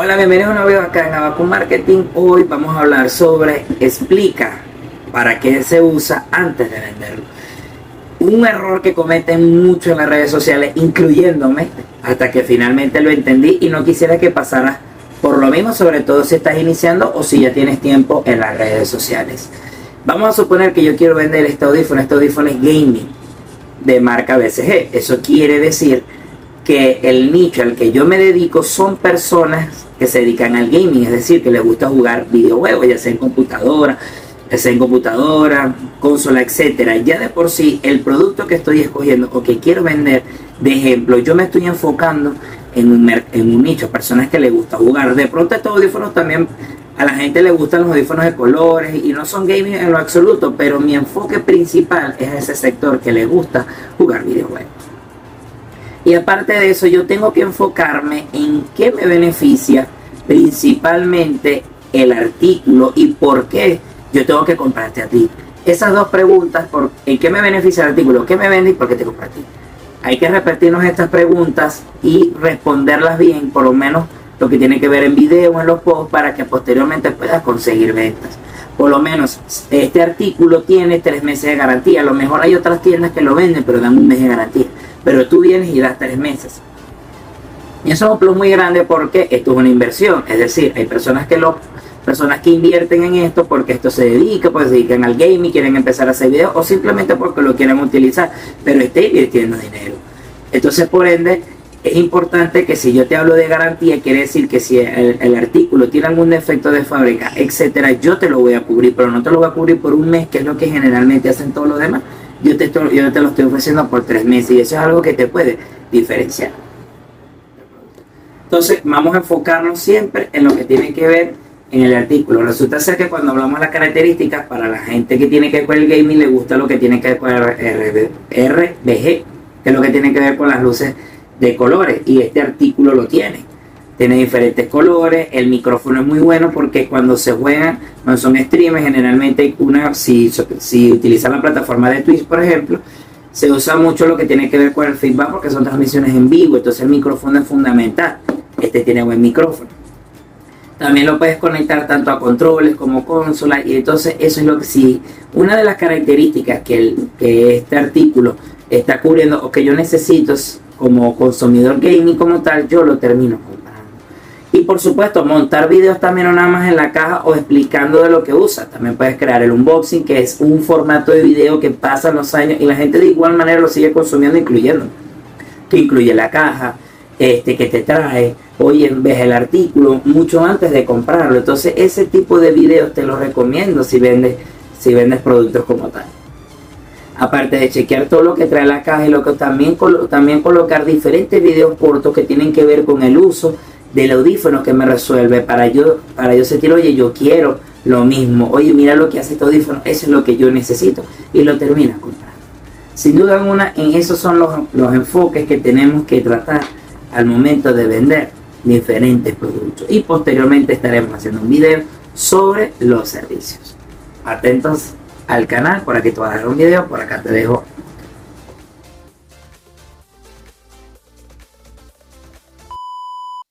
Hola, bienvenidos a un nuevo video acá en Abaco Marketing. Hoy vamos a hablar sobre explica para qué se usa antes de venderlo. Un error que cometen mucho en las redes sociales, incluyéndome, hasta que finalmente lo entendí y no quisiera que pasara por lo mismo, sobre todo si estás iniciando o si ya tienes tiempo en las redes sociales. Vamos a suponer que yo quiero vender este audífono, este audífono es gaming de marca BCG. Eso quiere decir que el nicho al que yo me dedico son personas que se dedican al gaming, es decir, que les gusta jugar videojuegos, ya sea en computadora, ya sea en computadora, consola, etcétera. Ya de por sí, el producto que estoy escogiendo o que quiero vender, de ejemplo, yo me estoy enfocando en un, en un nicho, personas que les gusta jugar. De pronto estos audífonos también a la gente le gustan los audífonos de colores y no son gaming en lo absoluto, pero mi enfoque principal es ese sector que le gusta jugar videojuegos. Y aparte de eso, yo tengo que enfocarme en qué me beneficia principalmente el artículo y por qué yo tengo que comprarte a ti. Esas dos preguntas, por, ¿en qué me beneficia el artículo? ¿Qué me vende y por qué te compro a ti? Hay que repetirnos estas preguntas y responderlas bien, por lo menos lo que tiene que ver en video, en los posts, para que posteriormente puedas conseguir ventas. Por lo menos este artículo tiene tres meses de garantía. A lo mejor hay otras tiendas que lo venden, pero dan un mes de garantía pero tú vienes y das tres meses. Y eso es un plus muy grande porque esto es una inversión, es decir, hay personas que lo personas que invierten en esto porque esto se dedica, pues se dedican al gaming, quieren empezar a hacer videos o simplemente porque lo quieren utilizar, pero está invirtiendo dinero. Entonces, por ende, es importante que si yo te hablo de garantía, quiere decir que si el, artículo tiene algún defecto de fábrica, etcétera, yo te lo voy a cubrir, pero no te lo voy a cubrir por un mes, que es lo que generalmente hacen todos los demás yo te, yo te lo estoy ofreciendo por tres meses y eso es algo que te puede diferenciar. Entonces, vamos a enfocarnos siempre en lo que tiene que ver en el artículo. Resulta ser que cuando hablamos de las características, para la gente que tiene que ver con el gaming, le gusta lo que tiene que ver con el RBG, que es lo que tiene que ver con las luces de colores, y este artículo lo tiene tiene diferentes colores, el micrófono es muy bueno porque cuando se juegan, cuando son streamers, generalmente una, si, si utilizan la plataforma de Twitch, por ejemplo, se usa mucho lo que tiene que ver con el feedback porque son transmisiones en vivo, entonces el micrófono es fundamental. Este tiene buen micrófono. También lo puedes conectar tanto a controles como consola y entonces eso es lo que sí, una de las características que, el, que este artículo está cubriendo o que yo necesito como consumidor gaming como tal, yo lo termino y por supuesto, montar videos también no nada más en la caja o explicando de lo que usa. También puedes crear el unboxing, que es un formato de video que pasan los años y la gente de igual manera lo sigue consumiendo, incluyendo. Que incluye la caja, este que te trae, hoy en vez el artículo, mucho antes de comprarlo. Entonces, ese tipo de videos te los recomiendo si vendes, si vendes productos como tal. Aparte de chequear todo lo que trae la caja y lo que también, también colocar diferentes videos cortos que tienen que ver con el uso del audífono que me resuelve para yo, para yo sentir, oye, yo quiero lo mismo, oye, mira lo que hace este audífono, eso es lo que yo necesito y lo termina comprando. Sin duda alguna, en esos son los, los enfoques que tenemos que tratar al momento de vender diferentes productos. Y posteriormente estaremos haciendo un video sobre los servicios. Atentos al canal, por aquí te voy a dar un video, por acá te dejo